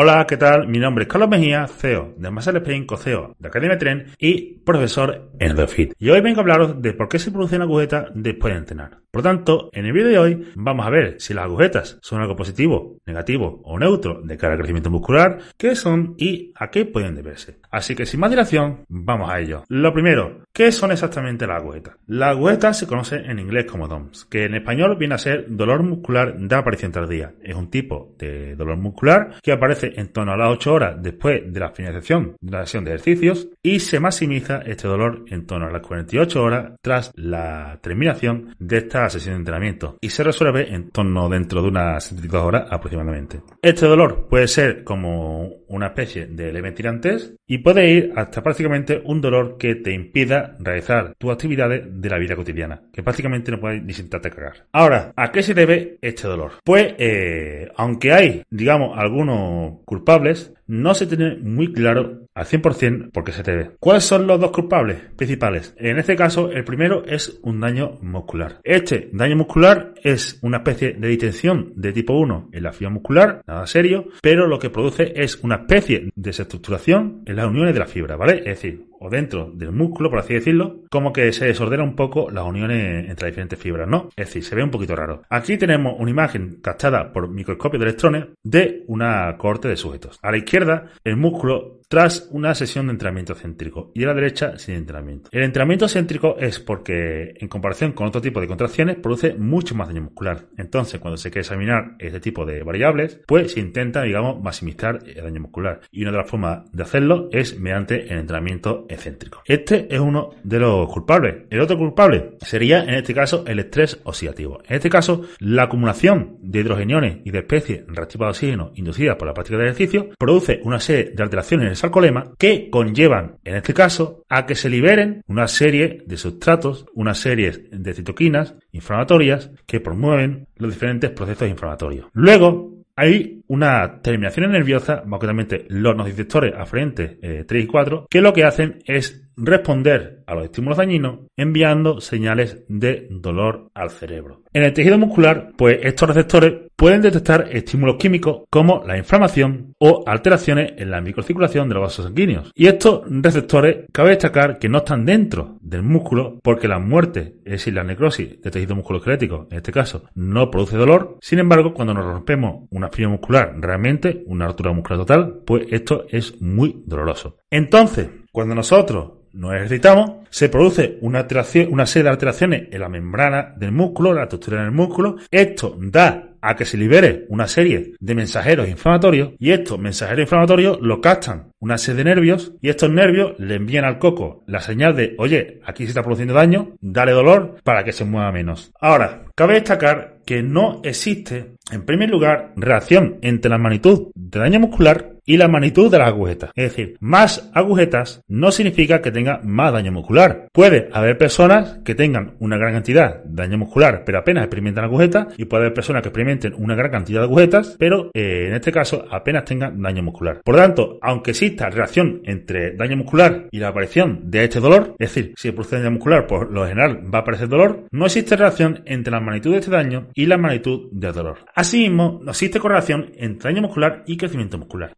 Hola, ¿qué tal? Mi nombre es Carlos Mejía, CEO de Muscle Spain, co-CEO de Academia Tren y profesor en EduFit. Y hoy vengo a hablaros de por qué se produce una agujeta después de entrenar. Por lo tanto, en el vídeo de hoy vamos a ver si las agujetas son algo positivo, negativo o neutro de cara al crecimiento muscular, qué son y a qué pueden deberse. Así que sin más dilación, vamos a ello. Lo primero, ¿qué son exactamente las agujetas? Las agujetas se conocen en inglés como DOMS, que en español viene a ser dolor muscular de aparición tardía. Es un tipo de dolor muscular que aparece en torno a las 8 horas después de la finalización de la sesión de ejercicios y se maximiza este dolor en torno a las 48 horas tras la terminación de esta sesión de entrenamiento y se resuelve en torno dentro de unas 72 horas aproximadamente. Este dolor puede ser como una especie de leve tirantes y puede ir hasta prácticamente un dolor que te impida realizar tus actividades de la vida cotidiana, que prácticamente no puedes ni sentarte a cagar. Ahora, ¿a qué se debe este dolor? Pues, eh, aunque hay, digamos, algunos culpables, no se tiene muy claro al 100% por qué se debe. ¿Cuáles son los dos culpables principales? En este caso, el primero es un daño muscular. Este daño muscular es una especie de distensión de tipo 1 en la fibra muscular, nada serio, pero lo que produce es una especie de desestructuración en las uniones de la fibra, ¿vale? Es decir, o dentro del músculo, por así decirlo, como que se desordena un poco las uniones entre diferentes fibras, ¿no? Es decir, se ve un poquito raro. Aquí tenemos una imagen captada por microscopio de electrones de una corte de sujetos. A la izquierda, el músculo tras una sesión de entrenamiento céntrico y a la derecha sin entrenamiento. El entrenamiento céntrico es porque, en comparación con otro tipo de contracciones, produce mucho más daño muscular. Entonces, cuando se quiere examinar este tipo de variables, pues se intenta, digamos, maximizar el daño muscular. Y una de las formas de hacerlo es mediante el entrenamiento excéntrico. Este es uno de los culpables. El otro culpable sería, en este caso, el estrés oxidativo. En este caso, la acumulación de hidrogeniones y de especies reactivas de oxígeno inducidas por la práctica de ejercicio produce una serie de alteraciones en el sarcolema que conllevan, en este caso, a que se liberen una serie de sustratos, una serie de citoquinas inflamatorias que promueven los diferentes procesos inflamatorios. Luego, hay una terminación nerviosa, concretamente los nociceptores aferentes 3 eh, y 4, que lo que hacen es responder a los estímulos dañinos enviando señales de dolor al cerebro. En el tejido muscular, pues estos receptores pueden detectar estímulos químicos como la inflamación o alteraciones en la microcirculación de los vasos sanguíneos. Y estos receptores cabe destacar que no están dentro del músculo porque la muerte, es decir, la necrosis de tejido musculoesquelético, en este caso, no produce dolor. Sin embargo, cuando nos rompemos una fibra muscular, realmente una rotura muscular total, pues esto es muy doloroso. Entonces, cuando nosotros nos ejercitamos, se produce una, serie de alteraciones en la membrana del músculo, la estructura del músculo. Esto da a que se libere una serie de mensajeros inflamatorios y estos mensajeros inflamatorios lo captan una serie de nervios y estos nervios le envían al coco la señal de oye, aquí se está produciendo daño, dale dolor para que se mueva menos. Ahora, cabe destacar que no existe, en primer lugar, relación entre la magnitud de daño muscular y la magnitud de las agujetas. Es decir, más agujetas no significa que tenga más daño muscular. Puede haber personas que tengan una gran cantidad de daño muscular, pero apenas experimentan agujetas, y puede haber personas que experimenten una gran cantidad de agujetas, pero eh, en este caso apenas tengan daño muscular. Por lo tanto, aunque exista relación entre daño muscular y la aparición de este dolor, es decir, si produce daño muscular, por lo general va a aparecer dolor, no existe relación entre la magnitud de este daño y la magnitud del dolor. Asimismo, no existe correlación entre daño muscular y crecimiento muscular.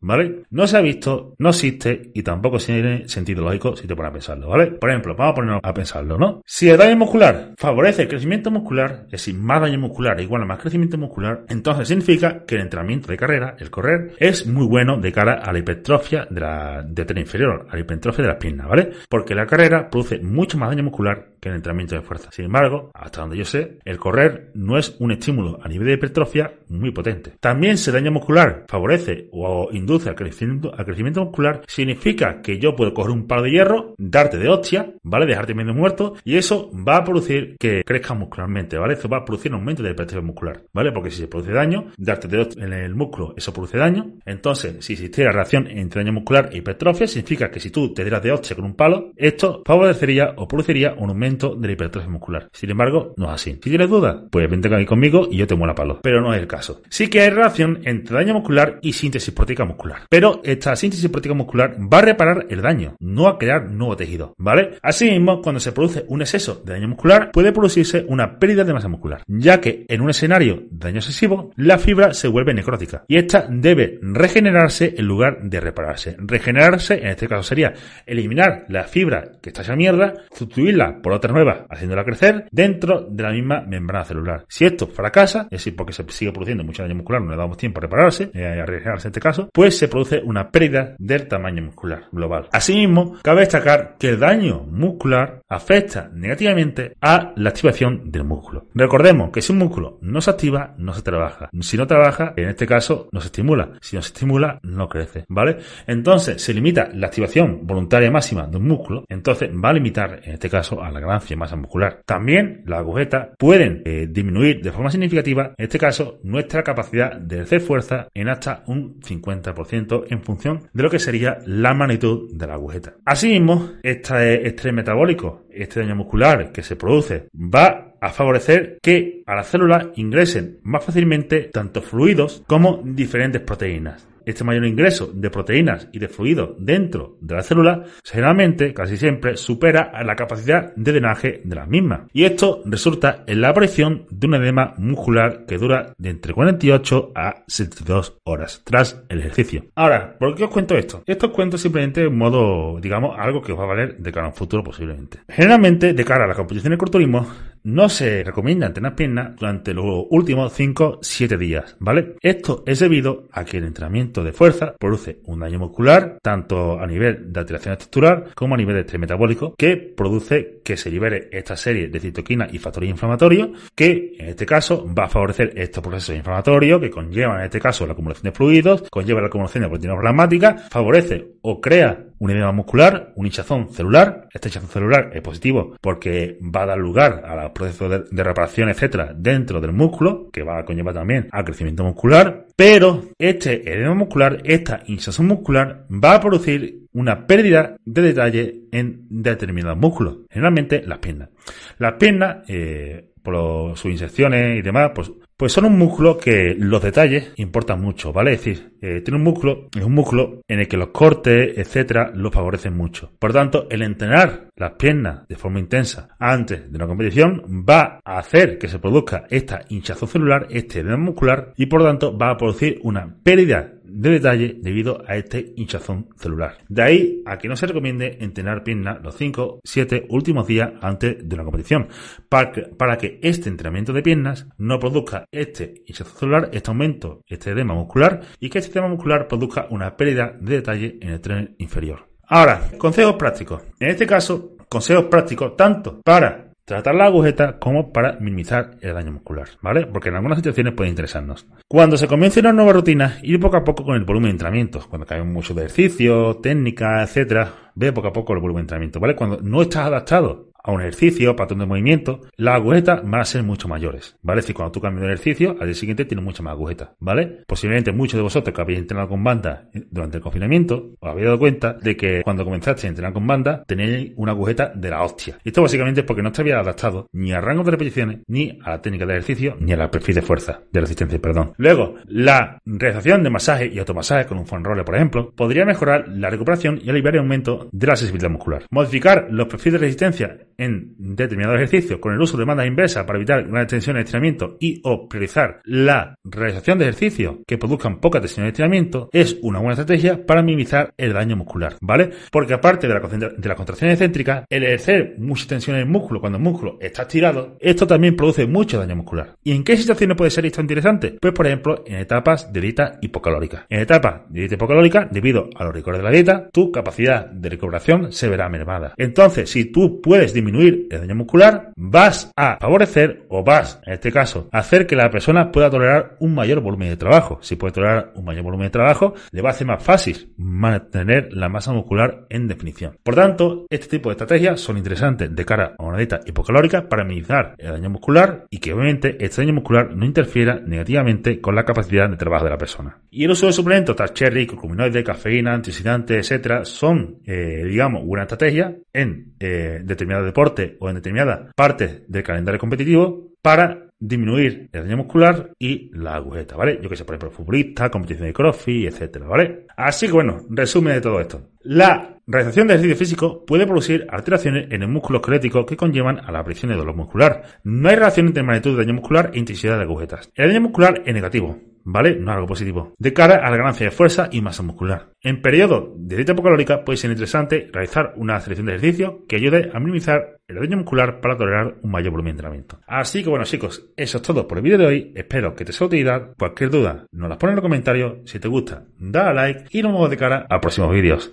No se ha visto, no existe y tampoco tiene sentido lógico si te pones a pensarlo, ¿vale? Por ejemplo, vamos a ponernos a pensarlo, ¿no? Si el daño muscular favorece el crecimiento muscular, es decir, más daño muscular igual a más crecimiento muscular, entonces significa que el entrenamiento de carrera, el correr, es muy bueno de cara a la hipertrofia de la de tren inferior, a la hipertrofia de las piernas, ¿vale? Porque la carrera produce mucho más daño muscular que el entrenamiento de fuerza. Sin embargo, hasta donde yo sé, el correr no es un estímulo a nivel de hipertrofia muy potente. También si el daño muscular favorece o induce al crecimiento, al crecimiento muscular, significa que yo puedo coger un palo de hierro, darte de hostia, ¿vale? Dejarte medio muerto, y eso va a producir que crezca muscularmente, ¿vale? Eso va a producir un aumento de hipertrofia muscular, ¿vale? Porque si se produce daño, darte de hostia en el músculo, eso produce daño. Entonces, si existiera relación entre daño muscular e hipertrofia, significa que si tú te dieras de hostia con un palo, esto favorecería o produciría un aumento de la hipertrofia muscular. Sin embargo, no es así. Si tienes dudas, pues vente aquí conmigo y yo te muero a palo. Pero no es el caso. Sí que hay relación entre daño muscular y síntesis proteica muscular. Pero esta síntesis proteica muscular va a reparar el daño, no a crear nuevo tejido, ¿vale? Asimismo, cuando se produce un exceso de daño muscular, puede producirse una pérdida de masa muscular, ya que en un escenario de daño excesivo, la fibra se vuelve necrótica y esta debe regenerarse en lugar de repararse. Regenerarse, en este caso, sería eliminar la fibra que está esa mierda, sustituirla por otra nueva, haciéndola crecer dentro de la misma membrana celular. Si esto fracasa, es decir, porque se sigue produciendo mucho daño muscular, no le damos tiempo a repararse, eh, a regenerarse en este caso, pues se produce una pérdida del tamaño muscular global. Asimismo, cabe destacar que el daño muscular afecta negativamente a la activación del músculo. Recordemos que si un músculo no se activa, no se trabaja. Si no trabaja, en este caso, no se estimula. Si no se estimula, no crece, ¿vale? Entonces, se limita la activación voluntaria máxima de un músculo, entonces va a limitar, en este caso, a la ganancia de masa muscular. También las agujetas pueden eh, disminuir de forma significativa, en este caso, nuestra capacidad de hacer fuerza en hasta un 50% en función de lo que sería la magnitud de la agujeta. Asimismo, este estrés metabólico, este daño muscular que se produce, va a favorecer que a las células ingresen más fácilmente tanto fluidos como diferentes proteínas. Este mayor ingreso de proteínas y de fluidos dentro de la célula generalmente, casi siempre, supera la capacidad de drenaje de las mismas. Y esto resulta en la aparición de un edema muscular que dura de entre 48 a 72 horas tras el ejercicio. Ahora, ¿por qué os cuento esto? Esto os cuento simplemente en modo, digamos, algo que os va a valer de cara a un futuro posiblemente. Generalmente, de cara a la competición de culturismo, no se recomienda entrenar piernas durante los últimos 5-7 días, ¿vale? Esto es debido a que el entrenamiento de fuerza produce un daño muscular, tanto a nivel de alteración estructural como a nivel de estrés metabólico, que produce que se libere esta serie de citoquinas y factores inflamatorios, que en este caso va a favorecer estos procesos inflamatorios que conllevan en este caso la acumulación de fluidos, conlleva la acumulación de proteínas plasmáticas, favorece o crea un edema muscular, un hinchazón celular. Este hinchazón celular es positivo porque va a dar lugar a los procesos de, reparación, etcétera, dentro del músculo, que va a conllevar también al crecimiento muscular. Pero este edema muscular, esta hinchazón muscular, va a producir una pérdida de detalle en determinados músculos, generalmente las piernas. Las piernas, eh, por sus inserciones y demás, pues pues son un músculo que los detalles importan mucho, ¿vale? Es decir, eh, tiene un músculo, es un músculo en el que los cortes, etcétera, lo favorecen mucho. Por tanto, el entrenar las piernas de forma intensa antes de una competición va a hacer que se produzca esta hinchazón celular, este edema muscular, y por tanto va a producir una pérdida de detalle debido a este hinchazón celular. De ahí a que no se recomiende entrenar piernas los 5, 7 últimos días antes de una competición, para que, para que este entrenamiento de piernas no produzca este hinchazón celular, este aumento, este edema muscular y que este edema muscular produzca una pérdida de detalle en el tren inferior. Ahora, consejos prácticos. En este caso, consejos prácticos tanto para tratar la agujeta como para minimizar el daño muscular, ¿vale? Porque en algunas situaciones puede interesarnos. Cuando se comience una nueva rutina, ir poco a poco con el volumen de entrenamiento. Cuando cae mucho de ejercicio, técnica, etcétera, ve poco a poco el volumen de entrenamiento, ¿vale? Cuando no estás adaptado a un ejercicio, patrón de movimiento, las agujetas van a ser mucho mayores, ¿vale? Es decir, cuando tú cambias de ejercicio, al día siguiente tienes mucha más agujetas, ¿vale? Posiblemente muchos de vosotros que habéis entrenado con banda durante el confinamiento, os habéis dado cuenta de que cuando comenzaste a entrenar con banda, tenéis una agujeta de la hostia. Esto básicamente es porque no te habías adaptado ni al rango de repeticiones, ni a la técnica de ejercicio, ni a la perfil de fuerza, de resistencia, perdón. Luego, la realización de masaje y automasaje con un foam roller, por ejemplo, podría mejorar la recuperación y aliviar el aumento de la sensibilidad muscular. Modificar los perfiles de resistencia en determinado ejercicio con el uso de banda inversa para evitar grandes tensiones de estiramiento y o priorizar la realización de ejercicios que produzcan poca tensión de estiramiento es una buena estrategia para minimizar el daño muscular, ¿vale? Porque aparte de la, de la contracción excéntrica, el ejercer mucha tensión en el músculo cuando el músculo está estirado, esto también produce mucho daño muscular. ¿Y en qué situaciones puede ser esto interesante? Pues por ejemplo, en etapas de dieta hipocalórica. En etapas de dieta hipocalórica, debido a los rigores de la dieta, tu capacidad de recuperación se verá mermada. Entonces, si tú puedes disminuir el daño muscular, vas a favorecer o vas, en este caso, a hacer que la persona pueda tolerar un mayor volumen de trabajo. Si puede tolerar un mayor volumen de trabajo, le va a hacer más fácil mantener la masa muscular en definición. Por tanto, este tipo de estrategias son interesantes de cara a una dieta hipocalórica para minimizar el daño muscular y que obviamente este daño muscular no interfiera negativamente con la capacidad de trabajo de la persona. Y el uso de suplementos, tal cherry, curcuminoide, cafeína, antioxidantes, etcétera, son, eh, digamos, una estrategia en eh, determinado deporte o en determinadas partes del calendario competitivo para disminuir el daño muscular y la agujeta, ¿vale? Yo que sé, por ejemplo, futbolista, competición de crossfit, etcétera, ¿vale? Así que bueno, resumen de todo esto. La realización de ejercicio físico puede producir alteraciones en el músculo esquelético que conllevan a la aparición de dolor muscular. No hay relación entre magnitud de daño muscular e intensidad de agujetas. El daño muscular es negativo, ¿vale? No algo positivo. De cara a la ganancia de fuerza y masa muscular. En periodo de dieta hipocalórica puede ser interesante realizar una selección de ejercicio que ayude a minimizar el daño muscular para tolerar un mayor volumen de entrenamiento. Así que bueno chicos, eso es todo por el vídeo de hoy. Espero que te sea de utilidad. Cualquier duda nos las pones en los comentarios. Si te gusta, da a like y nos vemos de cara a próximos vídeos.